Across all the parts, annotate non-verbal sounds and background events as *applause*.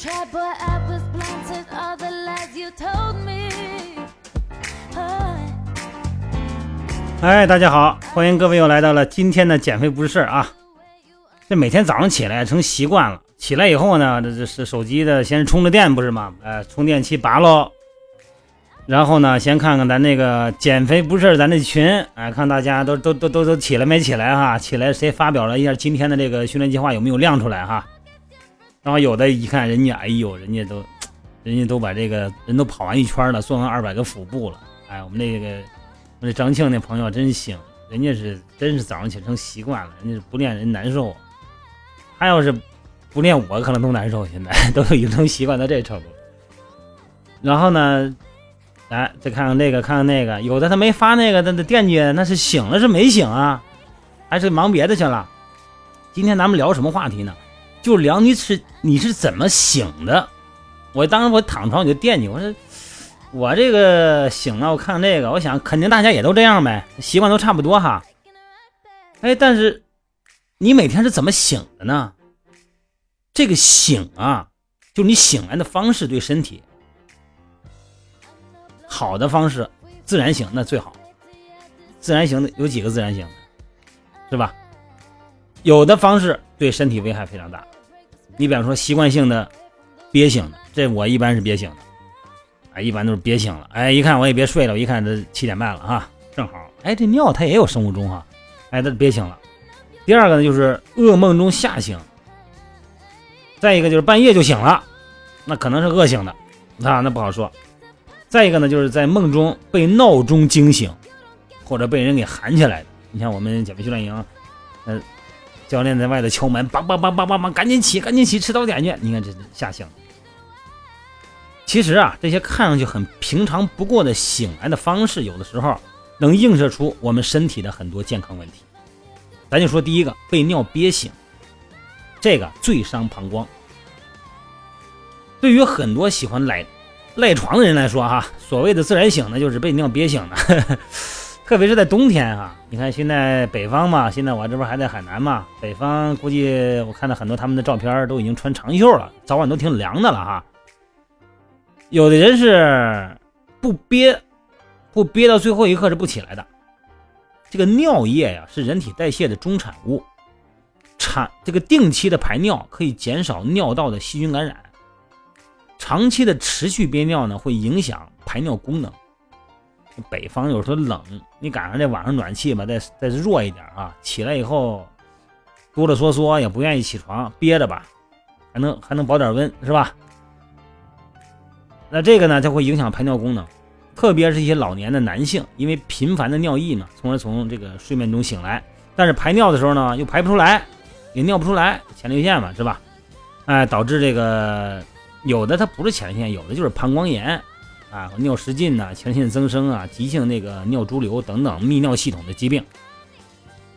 tried, boy, I was blind to all the lies you told me. 哎，大家好，欢迎各位又来到了今天的减肥不是事儿啊。这每天早上起来成习惯了，起来以后呢，这这是手机的先充着电不是吗？呃，充电器拔喽，然后呢，先看看咱那个减肥不是事儿咱这群，哎，看大家都都都都都起来没起来哈？起来谁发表了一下今天的这个训练计划有没有亮出来哈？然后有的一看人家，哎呦，人家都，人家都把这个人都跑完一圈了，做完二百个腹部了，哎，我们那个。我这张庆那朋友真行，人家是真是早上起成习惯了，人家是不练人难受。他要是不练，我可能都难受。现在 *laughs* 都已经习惯到这程度。然后呢，来再看看这个，看看那个，有的他没发那个，他的惦记那是醒了是没醒啊，还是忙别的去了。今天咱们聊什么话题呢？就聊你是你是怎么醒的。我当时我躺床我就惦记，我说。我这个醒了，我看这个，我想肯定大家也都这样呗，习惯都差不多哈。哎，但是你每天是怎么醒的呢？这个醒啊，就你醒来的方式对身体好的方式，自然醒那最好。自然醒的有几个自然醒的，是吧？有的方式对身体危害非常大。你比方说习惯性的憋醒的，这我一般是憋醒的。哎，一般都是憋醒了。哎，一看我也别睡了，我一看这七点半了哈，正好。哎，这尿它也有生物钟哈。哎，它憋醒了。第二个呢，就是噩梦中吓醒。再一个就是半夜就醒了，那可能是饿醒的，啊，那不好说。再一个呢，就是在梦中被闹钟惊醒，或者被人给喊起来的。你像我们减肥训练营，呃，教练在外头敲门，梆梆梆梆梆梆，赶紧起，赶紧起，吃早点去。你看这吓醒。其实啊，这些看上去很平常不过的醒来的方式，有的时候能映射出我们身体的很多健康问题。咱就说第一个，被尿憋醒，这个最伤膀胱。对于很多喜欢赖赖床的人来说，哈，所谓的自然醒呢，就是被尿憋醒的。特别是在冬天哈，你看现在北方嘛，现在我这不还在海南嘛，北方估计我看到很多他们的照片都已经穿长袖了，早晚都挺凉的了哈。有的人是不憋，不憋到最后一刻是不起来的。这个尿液呀是人体代谢的中产物，产这个定期的排尿可以减少尿道的细菌感染。长期的持续憋尿呢会影响排尿功能。北方有时候冷，你赶上这晚上暖气吧，再再弱一点啊，起来以后哆哆嗦嗦也不愿意起床，憋着吧，还能还能保点温是吧？那这个呢，就会影响排尿功能，特别是一些老年的男性，因为频繁的尿意嘛，从而从这个睡眠中醒来，但是排尿的时候呢，又排不出来，也尿不出来，前列腺嘛，是吧？哎，导致这个有的它不是前列腺，有的就是膀胱炎啊，尿失禁呐，前列腺增生啊，急性那个尿潴留等等泌尿系统的疾病。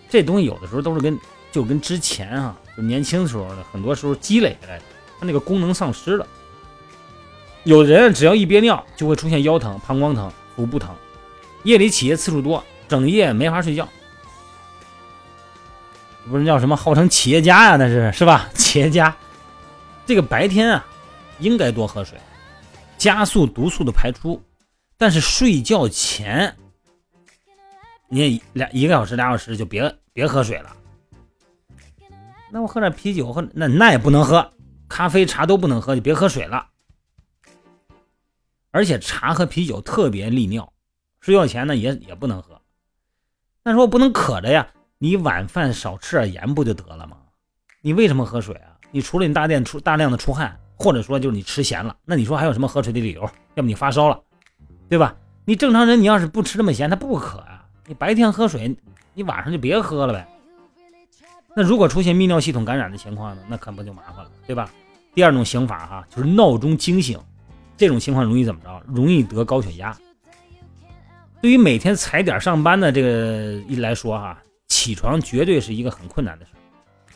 这东西有的时候都是跟就跟之前啊，就年轻时候的很多时候积累下来的，它那个功能丧失了。有的人只要一憋尿，就会出现腰疼、膀胱疼、腹部疼，夜里起夜次数多，整夜没法睡觉。不是叫什么号称企业家呀？那是是吧？企业家，这个白天啊，应该多喝水，加速毒素的排出。但是睡觉前，你也一个小时、俩小时就别别喝水了。那我喝点啤酒，喝那那也不能喝，咖啡、茶都不能喝，就别喝水了。而且茶和啤酒特别利尿，睡觉前呢也也不能喝。那说不能渴着呀，你晚饭少吃点盐不就得了吗？你为什么喝水啊？你除了你大便出大量的出汗，或者说就是你吃咸了，那你说还有什么喝水的理由？要么你发烧了，对吧？你正常人你要是不吃这么咸，他不渴啊。你白天喝水，你晚上就别喝了呗。那如果出现泌尿系统感染的情况呢？那可不就麻烦了，对吧？第二种醒法哈，就是闹钟惊醒。这种情况容易怎么着？容易得高血压。对于每天踩点上班的这个一来说哈，起床绝对是一个很困难的事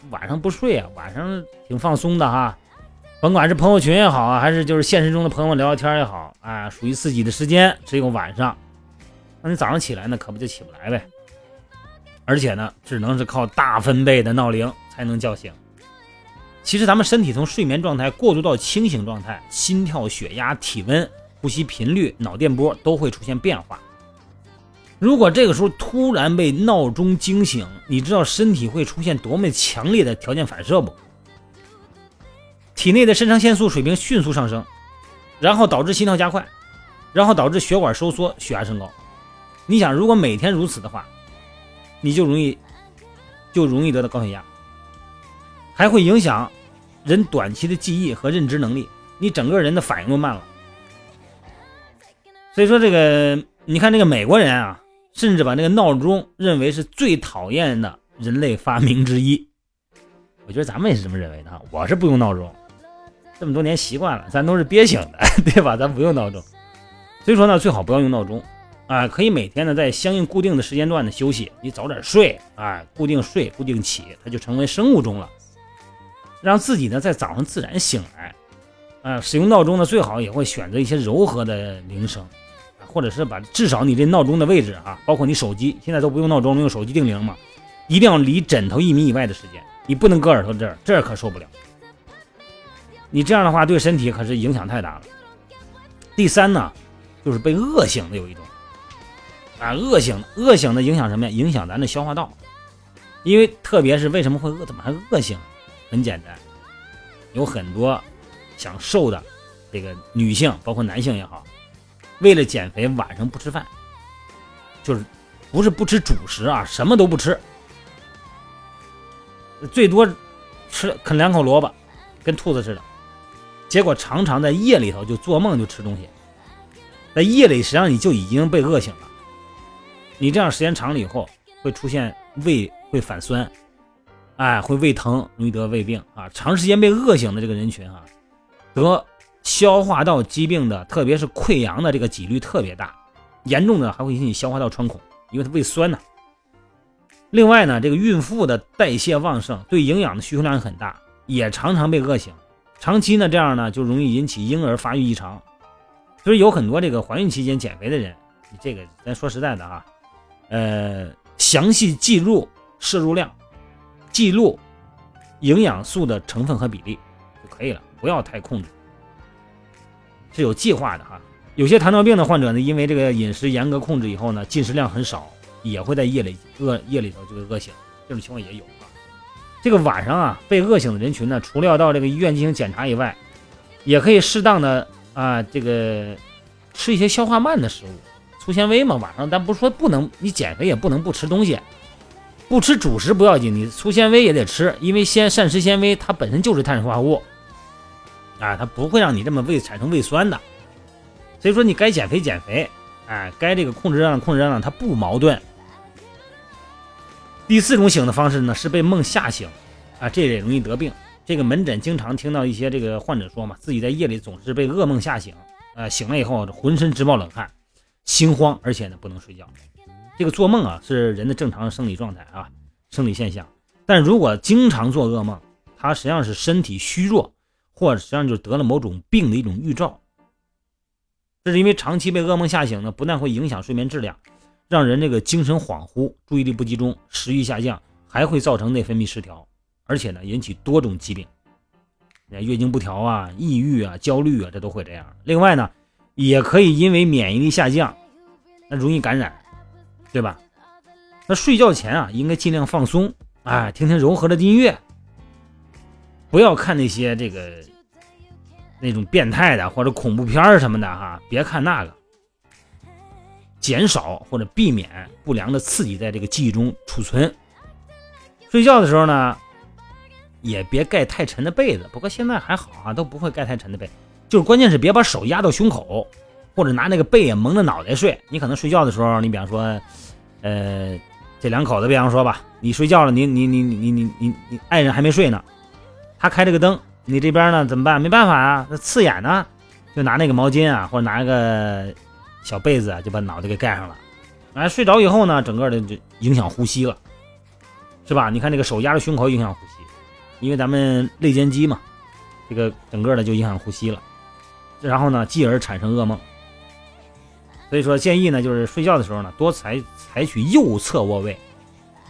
晚上不睡啊，晚上挺放松的哈，甭管是朋友群也好啊，还是就是现实中的朋友聊聊天也好，啊，属于自己的时间只有晚上。那你早上起来呢，可不就起不来呗？而且呢，只能是靠大分贝的闹铃才能叫醒。其实咱们身体从睡眠状态过渡到清醒状态，心跳、血压、体温、呼吸频率、脑电波都会出现变化。如果这个时候突然被闹钟惊醒，你知道身体会出现多么强烈的条件反射不？体内的肾上腺素水平迅速上升，然后导致心跳加快，然后导致血管收缩、血压升高。你想，如果每天如此的话，你就容易就容易得到高血压，还会影响人短期的记忆和认知能力，你整个人的反应都慢了。所以说，这个你看，这个美国人啊。甚至把那个闹钟认为是最讨厌的人类发明之一。我觉得咱们也是这么认为的。我是不用闹钟，这么多年习惯了，咱都是憋醒的，*laughs* 对吧？咱不用闹钟。所以说呢，最好不要用闹钟啊，可以每天呢在相应固定的时间段呢休息，你早点睡啊，固定睡固定起，它就成为生物钟了，让自己呢在早上自然醒来。啊，使用闹钟呢最好也会选择一些柔和的铃声。或者是把至少你这闹钟的位置啊，包括你手机，现在都不用闹钟，用手机定铃嘛，一定要离枕头一米以外的时间，你不能搁耳朵这儿，这儿可受不了。你这样的话对身体可是影响太大了。第三呢，就是被饿醒的有一种，啊，饿醒，饿醒的影响什么呀？影响咱的消化道，因为特别是为什么会饿，怎么还饿醒？很简单，有很多想瘦的这个女性，包括男性也好。为了减肥，晚上不吃饭，就是不是不吃主食啊，什么都不吃，最多吃啃两口萝卜，跟兔子似的。结果常常在夜里头就做梦就吃东西，在夜里实际上你就已经被饿醒了。你这样时间长了以后，会出现胃会反酸，哎，会胃疼，容易得胃病啊。长时间被饿醒的这个人群啊，得。消化道疾病的，特别是溃疡的这个几率特别大，严重的还会引起消化道穿孔，因为它胃酸呢。另外呢，这个孕妇的代谢旺盛，对营养的需求量很大，也常常被饿醒。长期呢这样呢，就容易引起婴儿发育异常。所以有很多这个怀孕期间减肥的人，你这个咱说实在的啊，呃，详细记录摄入量，记录营养素的成分和比例就可以了，不要太控制。是有计划的哈，有些糖尿病的患者呢，因为这个饮食严格控制以后呢，进食量很少，也会在夜里饿夜里头就会饿醒，这种情况也有。这个晚上啊被饿醒的人群呢，除了要到这个医院进行检查以外，也可以适当的啊这个吃一些消化慢的食物，粗纤维嘛。晚上咱不是说不能，你减肥也不能不吃东西，不吃主食不要紧，你粗纤维也得吃，因为先膳食纤维它本身就是碳水化合物。啊，它不会让你这么胃产生胃酸的，所以说你该减肥减肥，哎，该这个控制热量控制热量，它不矛盾。第四种醒的方式呢，是被梦吓醒，啊，这也容易得病。这个门诊经常听到一些这个患者说嘛，自己在夜里总是被噩梦吓醒，啊，醒了以后浑身直冒冷汗，心慌，而且呢不能睡觉。这个做梦啊是人的正常生理状态啊，生理现象。但如果经常做噩梦，它实际上是身体虚弱。或者实际上就得了某种病的一种预兆，这是因为长期被噩梦吓醒呢，不但会影响睡眠质量，让人这个精神恍惚、注意力不集中、食欲下降，还会造成内分泌失调，而且呢引起多种疾病，月经不调啊、抑郁啊、焦虑啊，这都会这样。另外呢，也可以因为免疫力下降，那容易感染，对吧？那睡觉前啊，应该尽量放松，哎，听听柔和的音乐。不要看那些这个那种变态的或者恐怖片什么的哈，别看那个，减少或者避免不良的刺激在这个记忆中储存。睡觉的时候呢，也别盖太沉的被子。不过现在还好啊，都不会盖太沉的被，就是关键是别把手压到胸口，或者拿那个被也蒙着脑袋睡。你可能睡觉的时候，你比方说，呃，这两口子，比方说吧，你睡觉了，你你你你你你你爱人还没睡呢。他开这个灯，你这边呢怎么办？没办法啊，那刺眼呢，就拿那个毛巾啊，或者拿一个小被子啊，就把脑袋给盖上了。哎，睡着以后呢，整个的就影响呼吸了，是吧？你看这个手压着胸口影响呼吸，因为咱们肋间肌嘛，这个整个的就影响呼吸了，然后呢，继而产生噩梦。所以说建议呢，就是睡觉的时候呢，多采采取右侧卧位，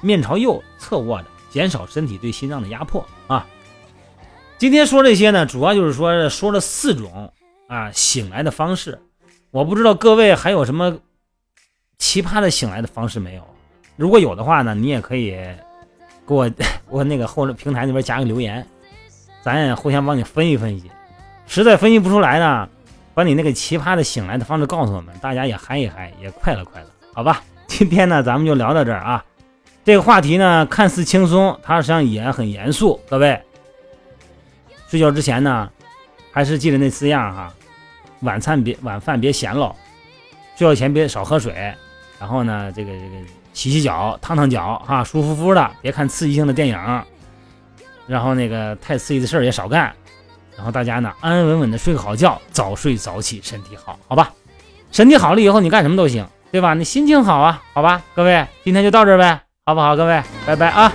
面朝右侧卧的，减少身体对心脏的压迫啊。今天说这些呢，主要就是说说了四种啊醒来的方式。我不知道各位还有什么奇葩的醒来的方式没有？如果有的话呢，你也可以给我 *laughs* 我那个后平台那边加个留言，咱也互相帮你分析分析。实在分析不出来呢，把你那个奇葩的醒来的方式告诉我们，大家也嗨一嗨，也快乐快乐，好吧？*laughs* 今天呢，咱们就聊到这儿啊。这个话题呢，看似轻松，它实际上也很严肃。各位，睡觉之前呢，还是记得那四样哈：晚餐别晚饭别咸了，睡觉前别少喝水，然后呢，这个这个洗洗脚、烫烫脚啊，舒服服的，别看刺激性的电影，然后那个太刺激的事儿也少干，然后大家呢，安安稳稳的睡个好觉，早睡早起，身体好，好吧？身体好了以后，你干什么都行，对吧？你心情好啊，好吧？各位，今天就到这儿呗。好不好，各位，拜拜啊！